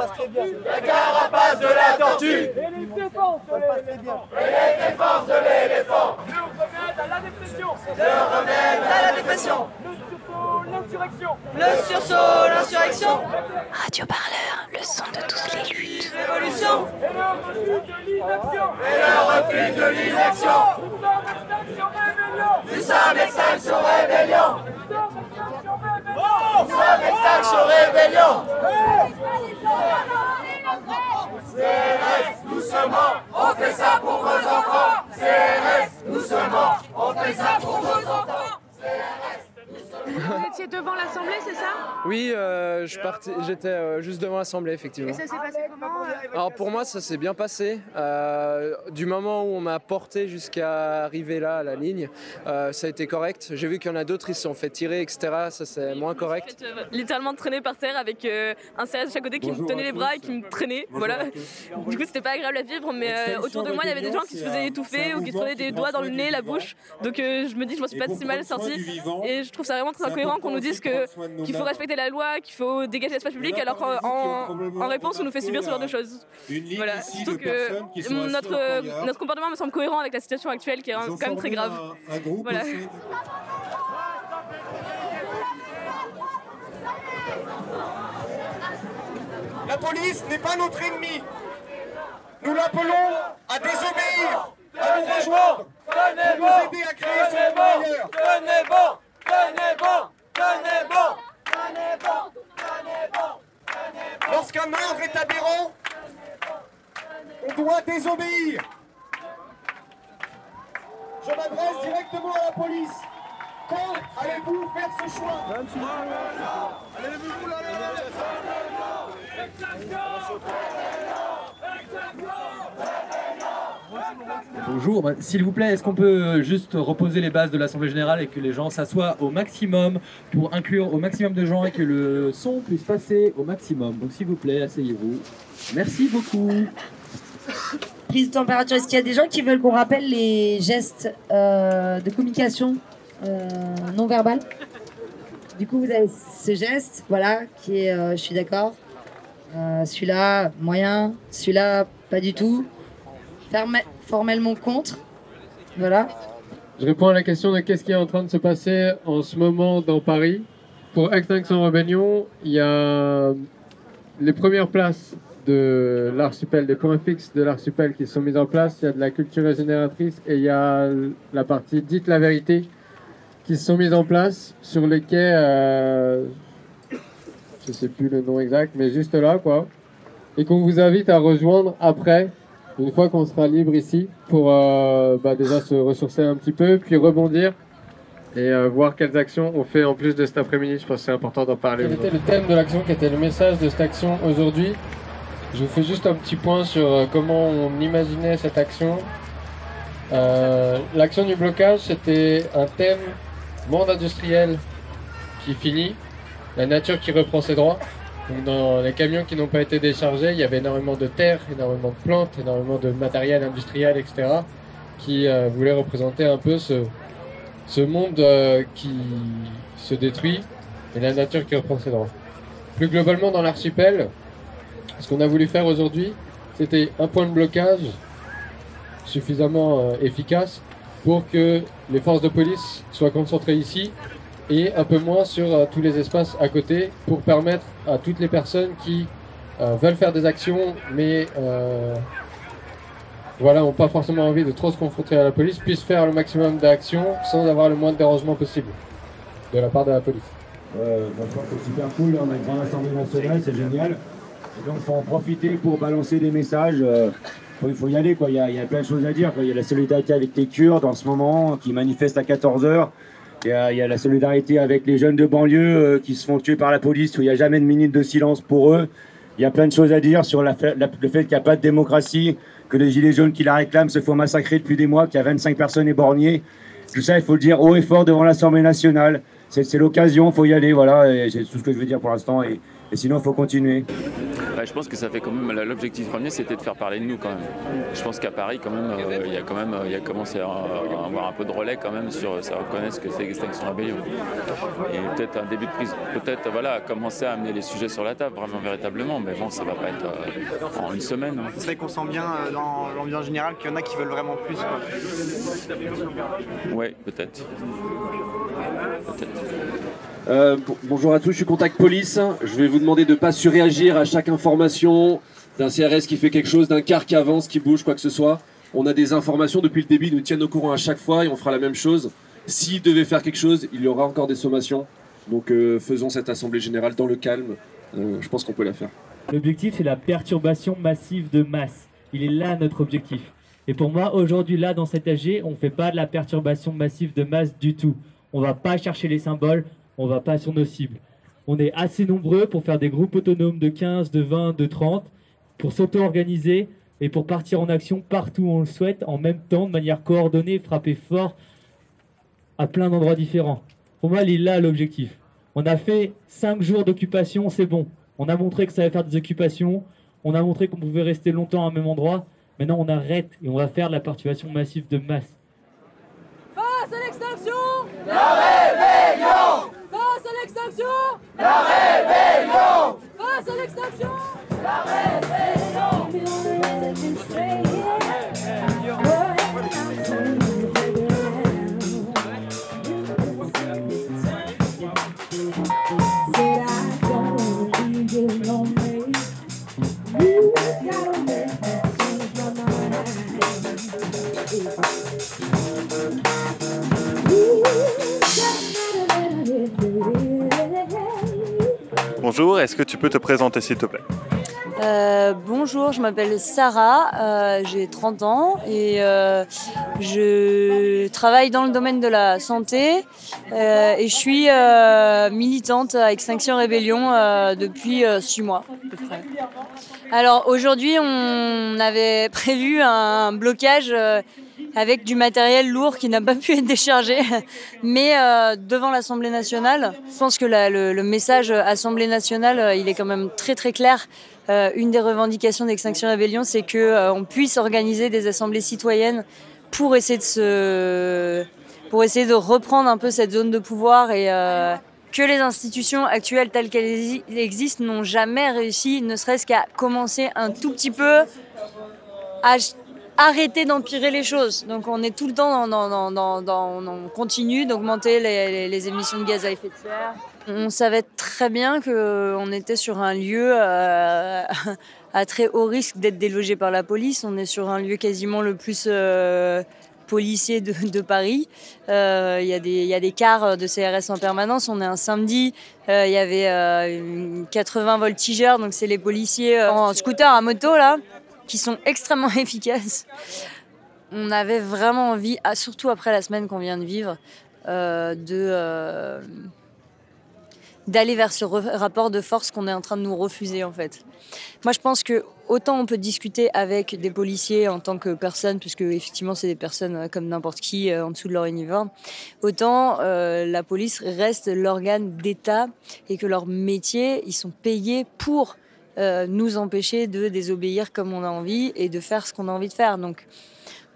passe très bien. La carapace de la tortue. Et les défenses de l'éléphant. Et les défenses de l'éléphant. Le remède à la dépression. Le remède à la dépression. Le sursaut, l'insurrection. Le sursaut, l'insurrection. Radio Parleur, le son de toutes les luttes. Révolution. Et le refus de l'inaction. Et le refus de l'inaction. Nous sommes extinction rébellion. Nous sommes extinction rébellion. Nous sommes extinction rébellion. Nous sommes extinction rébellion. CRS, doucement, on fait ça pour vos enfants. CRS, doucement, on fait ça pour vos enfants. Vous étiez devant l'Assemblée, c'est ça? Oui, euh, j'étais euh, juste devant l'Assemblée, effectivement. Et ça s'est passé comment euh? Alors pour moi, ça s'est bien passé. Euh, du moment où on m'a porté jusqu'à arriver là, à la ligne, euh, ça a été correct. J'ai vu qu'il y en a d'autres, ils se sont fait tirer, etc. Ça, c'est moins correct. Littéralement traîné par terre avec euh, un CRS de chaque côté qui me tenait les bras et qui me traînait. Voilà. Du coup, c'était pas agréable à vivre, mais euh, autour de moi, il y avait des gens qui se faisaient étouffer ou qui se prenaient des doigts dans le nez, la bouche. Donc euh, je me dis, je m'en suis pas si mal sortie. Et je trouve ça vraiment très incohérent qu'on nous dise que qu'il faut respecter la loi, qu'il faut dégager l'espace public, alors qu'en en, en réponse, on nous fait subir ce genre de choses. Voilà. Surtout que notre, notre comportement me semble cohérent avec la situation actuelle qui est quand même très grave. Voilà. La police n'est pas notre ennemi. Nous l'appelons à désobéir, à nous rejoindre, à nous aider à créer ce monde meilleur. Tenez bon, tenez bon, tenez bon, tenez bon, tenez bon. Lorsqu'un meurtre est aberrant, on doit désobéir. Je m'adresse directement à la police. Quand allez-vous faire ce choix? Bonjour, bah, s'il vous plaît, est-ce qu'on peut juste reposer les bases de l'Assemblée Générale et que les gens s'assoient au maximum pour inclure au maximum de gens et que le son puisse passer au maximum? Donc s'il vous plaît, asseyez-vous. Merci beaucoup. Prise de température, est-ce qu'il y a des gens qui veulent qu'on rappelle les gestes euh, de communication euh, non verbale? Du coup, vous avez ce geste, voilà, qui est, euh, je suis d'accord. Euh, celui-là, moyen. Celui-là, pas du tout. Formellement contre. Voilà. Je réponds à la question de qu'est-ce qui est en train de se passer en ce moment dans Paris. Pour Extinction Rebellion, il y a les premières places de l'archipel, des points fixes de l'archipel qui sont mis en place. Il y a de la culture régénératrice et il y a la partie dite la vérité qui sont mises en place sur les quais, euh, je sais plus le nom exact, mais juste là quoi. Et qu'on vous invite à rejoindre après, une fois qu'on sera libre ici, pour euh, bah, déjà se ressourcer un petit peu, puis rebondir et euh, voir quelles actions on fait en plus de cet après-midi. Je pense que c'est important d'en parler. Quel était le thème de l'action, quel était le message de cette action aujourd'hui? Je vous fais juste un petit point sur euh, comment on imaginait cette action. Euh, L'action du blocage, c'était un thème monde industriel qui finit, la nature qui reprend ses droits. Dans les camions qui n'ont pas été déchargés, il y avait énormément de terre, énormément de plantes, énormément de matériel industriel, etc., qui euh, voulaient représenter un peu ce, ce monde euh, qui se détruit et la nature qui reprend ses droits. Plus globalement dans l'archipel, ce qu'on a voulu faire aujourd'hui, c'était un point de blocage suffisamment euh, efficace pour que les forces de police soient concentrées ici et un peu moins sur euh, tous les espaces à côté pour permettre à toutes les personnes qui euh, veulent faire des actions mais euh, voilà, n'ont pas forcément envie de trop se confronter à la police, puissent faire le maximum d'actions sans avoir le moins de dérangement possible de la part de la police. Euh, franchement, c'est super cool. On a une grande assemblée nationale, c'est génial. Et donc, faut en profiter pour balancer des messages. euh, faut- Il faut, y aller, quoi. Il y, a, il y a plein de choses à dire. Il y a la solidarité avec les Kurdes en ce moment qui manifestent à 14h. Il y a, la solidarité avec les jeunes de banlieue euh, qui se font tuer par la police où il n'y a jamais de minute de silence pour eux. Il y a plein de choses à dire sur le fait qu'il n'y a pas de démocratie, que les gilets jaunes qui la réclament se font massacrer depuis des mois, qu'il y a 25 personnes éborgnées. Tout ça, il faut le dire haut et fort devant l'Assemblée nationale. C'est l'occasion, il faut y aller, voilà. C'est tout ce que je veux dire pour l'instant. Et sinon, il faut continuer. Je pense que ça fait quand même l'objectif premier, c'était de faire parler de nous quand même. Je pense qu'à Paris, quand même, euh, il y a quand même, il y a commencé à, avoir un peu de relais quand même sur ça reconnaître ce que c'est Extinction Rebellion. Et peut-être un début de prise, peut-être voilà, commencer à amener les sujets sur la table vraiment véritablement. Mais bon, ça va pas être euh, en une semaine. hein. C'est vrai qu'on sent bien euh, dans l'ambiance générale qu'il y en a qui veulent vraiment plus. Ouais, peut-être. Euh, bon- bonjour à tous, je suis Contact Police. Je vais vous demander de ne pas surréagir à chaque information d'un CRS qui fait quelque chose, d'un car qui avance, qui bouge, quoi que ce soit. On a des informations depuis le début, ils nous tiennent au courant à chaque fois et on fera la même chose. S'ils devaient faire quelque chose, il y aura encore des sommations. Donc euh, faisons cette assemblée générale dans le calme. Euh, je pense qu'on peut la faire. L'objectif, c'est la perturbation massive de masse. Il est là notre objectif. Et pour moi, aujourd'hui, là, dans cet AG, on ne fait pas de la perturbation massive de masse du tout. On va pas chercher les symboles, on va pas sur nos cibles. On est assez nombreux pour faire des groupes autonomes de 15, de 20, de 30, pour s'auto-organiser et pour partir en action partout où on le souhaite, en même temps, de manière coordonnée, frapper fort à plein d'endroits différents. Pour moi, il est là l'objectif. On a fait 5 jours d'occupation, c'est bon. On a montré que ça allait faire des occupations. On a montré qu'on pouvait rester longtemps à un même endroit. Maintenant, on arrête et on va faire de la perturbation massive de masse. Face à l'extinction La rébellion Face à La rébellion Face à l'extinction Bonjour, est-ce que tu peux te présenter s'il te plaît Euh, bonjour, je m'appelle Sarah, euh, j'ai 30 ans et euh, je travaille dans le domaine de la santé et je suis militante à Extinction Rébellion depuis 6 mois. Alors aujourd'hui, on avait prévu un blocage avec du matériel lourd qui n'a pas pu être déchargé, mais euh, devant l'Assemblée nationale. Je pense que le, message Assemblée nationale, euh, il est quand même très très clair. Euh, une des revendications d'Extinction Rébellion, c'est que euh, on puisse organiser des assemblées citoyennes pour essayer de se, pour essayer de reprendre un peu cette zone de pouvoir et euh, que les institutions actuelles telles qu'elles exi- existent n'ont jamais réussi, ne serait-ce qu'à commencer un tout petit peu à arrêter d'empirer les choses. Donc on est tout le temps dans, on continue d'augmenter les, émissions de gaz à effet de serre. On savait très bien qu'on était sur un lieu euh, à très haut risque d'être délogé par la police. On est sur un lieu quasiment le plus euh, policier de, Paris. Euh, Il y, a des- il y a des cars de CRS en permanence. On est un samedi. Euh, Il y avait euh, une 80 voltigeurs, donc c'est les policiers euh, en scooter à moto là, qui sont extrêmement efficaces. On avait vraiment envie, ah, surtout après la semaine qu'on vient de vivre, euh, de euh, d'aller vers ce rapport de force qu'on est en train de nous refuser en fait. Moi je pense que autant on peut discuter avec des policiers en tant que personnes, puisque effectivement c'est des personnes euh, comme n'importe qui en dessous de leur uniforme, autant la police reste l'organe d'État et que leur métier, ils sont payés pour euh, nous empêcher de désobéir comme on a envie et de faire ce qu'on a envie de faire. Donc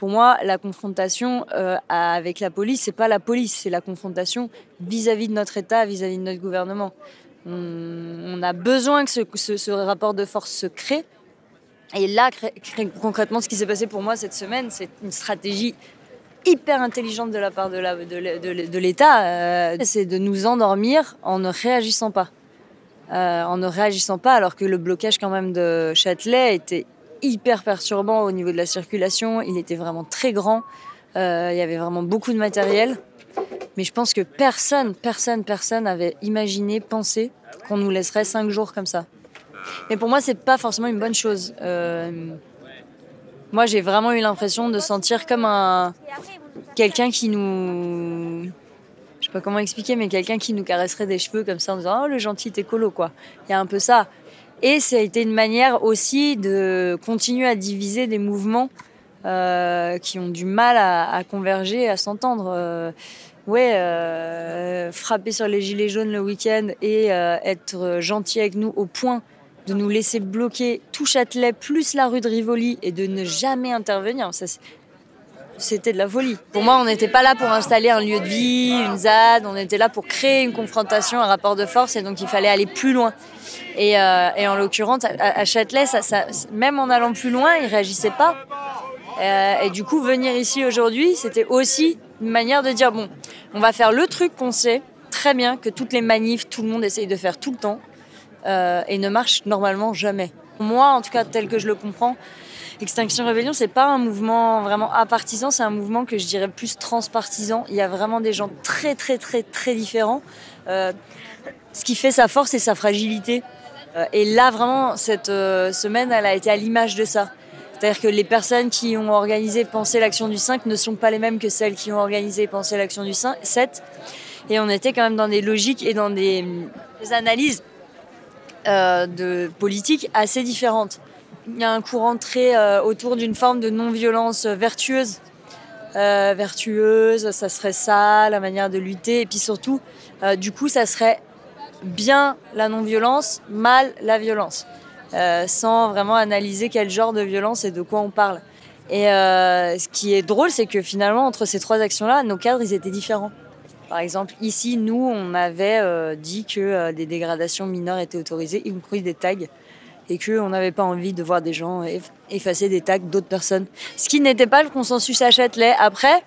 pour moi, la confrontation euh, avec la police, c'est pas la police, c'est la confrontation vis-à-vis de notre État, vis-à-vis de notre gouvernement. On, a besoin que ce, rapport de force se crée. Et là, concrètement, ce qui s'est passé pour moi cette semaine, c'est une stratégie hyper intelligente de la part de l'État. euh, c'est de nous endormir en ne réagissant pas. Euh, en ne réagissant pas, alors que le blocage quand même de Châtelet était hyper perturbant au niveau de la circulation. Il était vraiment très grand. Euh, il y avait vraiment beaucoup de matériel. Mais je pense que personne, personne, personne avait imaginé, pensé qu'on nous laisserait cinq jours comme ça. Mais pour moi, c'est pas forcément une bonne chose. Euh, moi, j'ai vraiment eu l'impression de sentir comme un quelqu'un qui nous, sais pas comment expliquer, mais quelqu'un qui nous caresserait des cheveux comme ça en disant oh le gentil écolo quoi. Il y a un peu ça. Et ça a été une manière aussi de continuer à diviser des mouvements euh, qui ont du mal à, converger, à s'entendre. Euh, ouais, euh, frapper sur les gilets jaunes le week-end et être gentil avec nous au point de nous laisser bloquer tout Châtelet plus la rue de Rivoli et de ne jamais intervenir, ça, c'était de la folie. Pour moi, on n'était pas là pour installer un lieu de vie, une ZAD, on était là pour créer une confrontation, un rapport de force, et donc il fallait aller plus loin. Et, euh, en l'occurrence, à, Châtelet, même en allant plus loin, ils réagissaient pas. Euh, et du coup, venir ici aujourd'hui, c'était aussi une manière de dire bon, on va faire le truc qu'on sait très bien que toutes les manifs, tout le monde essaye de faire tout le temps euh, et ne marche normalement jamais. Moi, en tout cas, tel que je le comprends, Extinction Rebellion, c'est pas un mouvement vraiment apartisan, c'est un mouvement que je dirais plus transpartisan. Il y a vraiment des gens très, très, très, très différents. Euh, ce qui fait sa force et sa fragilité. Euh, et là, vraiment, cette euh, semaine, elle a été à l'image de ça. C'est-à-dire que les personnes qui ont organisé Penser l'action du 5 ne sont pas les mêmes que celles qui ont organisé Penser l'action du 5, 7. Et on était quand même dans des logiques et dans des, analyses de politique assez différentes. Il y a un courant très euh, autour d'une forme de non-violence vertueuse. Euh, vertueuse, ça serait ça, la manière de lutter. Et puis surtout, euh, du coup, ça serait bien la non-violence, mal la violence. Euh, sans vraiment analyser quel genre de violence et de quoi on parle. Et euh, ce qui est drôle, c'est que finalement, entre ces trois actions-là, nos cadres, ils étaient différents. Par exemple, ici, nous, on avait euh, dit que euh, des dégradations mineures étaient autorisées, y compris des tags, et qu'on n'avait pas envie de voir des gens eff- effacer des tags d'autres personnes. Ce qui n'était pas le consensus à Châtelet. Après,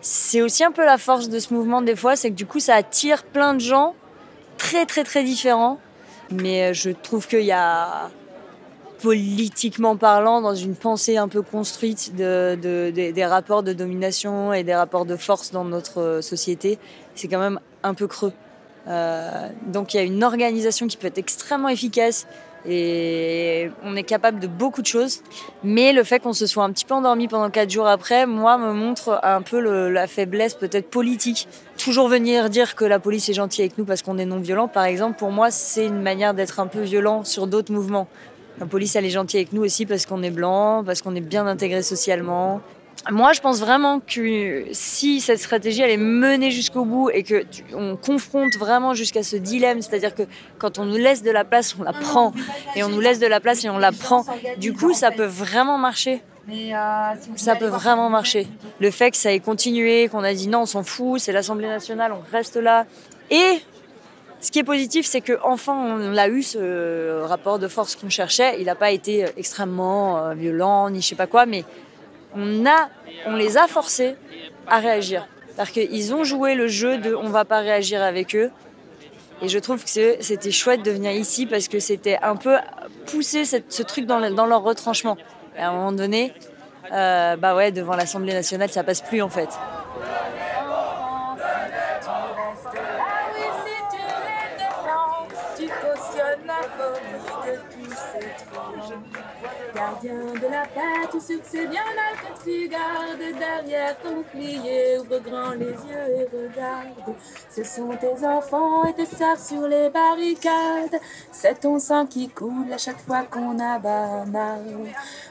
c'est aussi un peu la force de ce mouvement des fois, c'est que du coup, ça attire plein de gens très, très, très différents. Mais euh, je trouve qu'il y a politiquement parlant, dans une pensée un peu construite de, de- des- des rapports de domination et des rapports de force dans notre euh, société, c'est quand même un peu creux. Euh, donc il y a une organisation qui peut être extrêmement efficace et on est capable de beaucoup de choses. Mais le fait qu'on se soit un petit peu endormi pendant quatre jours après, moi, me montre un peu la faiblesse peut-être politique. Toujours venir dire que la police est gentille avec nous parce qu'on est non violent, par exemple, pour moi, c'est une manière d'être un peu violent sur d'autres mouvements. La police, elle est gentille avec nous aussi parce qu'on est blanc, parce qu'on est bien intégré socialement. Moi, je pense vraiment que si cette stratégie elle est menée jusqu'au bout et que tu- on confronte vraiment jusqu'à ce dilemme, c'est-à-dire que quand on nous laisse de la place, on la prend, et on nous laisse de la place et on la prend. Du coup, ça peut vraiment marcher. Ça peut vraiment marcher. Le fait que ça ait continué, qu'on a dit non, on s'en fout, c'est l'Assemblée nationale, on reste là. Et ce qui est positif, c'est qu'enfin, on a eu ce rapport de force qu'on cherchait. Il n'a pas été extrêmement euh, violent, ni je sais pas quoi, mais on, les a forcés à réagir. C'est-à-dire qu'ils ont joué le jeu de on va pas réagir avec eux. Et je trouve que c'était chouette de venir ici parce que c'était un peu pousser ce truc dans leur retranchement. Et à un moment donné, euh, bah ouais, devant l'Assemblée nationale, ça passe plus en fait. Ces trois ans. Gardien de la paix, tu c'est bien là que tu gardes derrière ton bouclier. Ouvre grand les yeux et regarde. Ce sont tes enfants et tes sœurs sur les barricades. C'est ton sang qui coule à chaque fois qu'on abat un.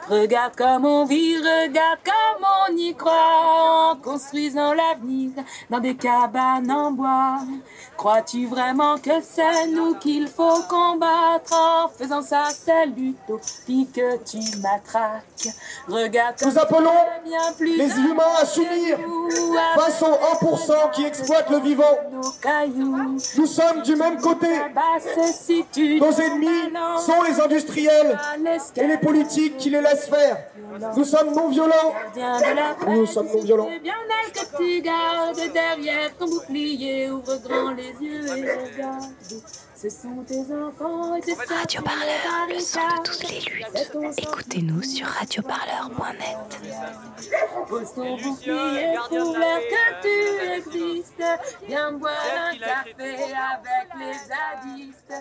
Regarde comme on vit, regarde comme on y croit. En construisant l'avenir dans des cabanes en bois. Crois-tu vraiment que c'est nous qu'il faut combattre? En faisant ça, c'est l'utopie que tu matraques. Regarde Nous appelons plus les humains à s'unir face aux 1% qui exploitent le vivant. Nous sommes du même côté. Nos ennemis sont les industriels et les politiques qui les laissent faire. Nous sommes non violents. Nous sommes non violents. Bien elle que tu gardes derrière ton bouclier. Ouvre grand les yeux et regarde. Ce sont tes enfants et tes. Radio Parleur, le son de toutes les luttes. Écoutez-nous sur radioparleur.net. Pose ton bouclier pour que tu existes. Viens boire un café avec les zadistes.